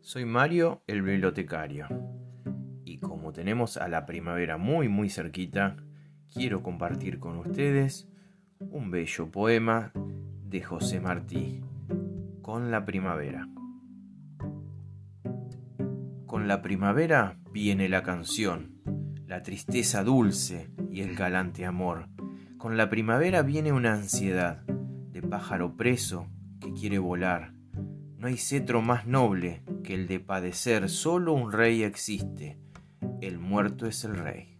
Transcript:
Soy Mario, el bibliotecario. Y como tenemos a la primavera muy muy cerquita, quiero compartir con ustedes un bello poema de José Martí, Con la primavera. Con la primavera viene la canción, la tristeza dulce y el galante amor. Con la primavera viene una ansiedad de pájaro preso que quiere volar. No hay cetro más noble que el de padecer, solo un rey existe, el muerto es el rey.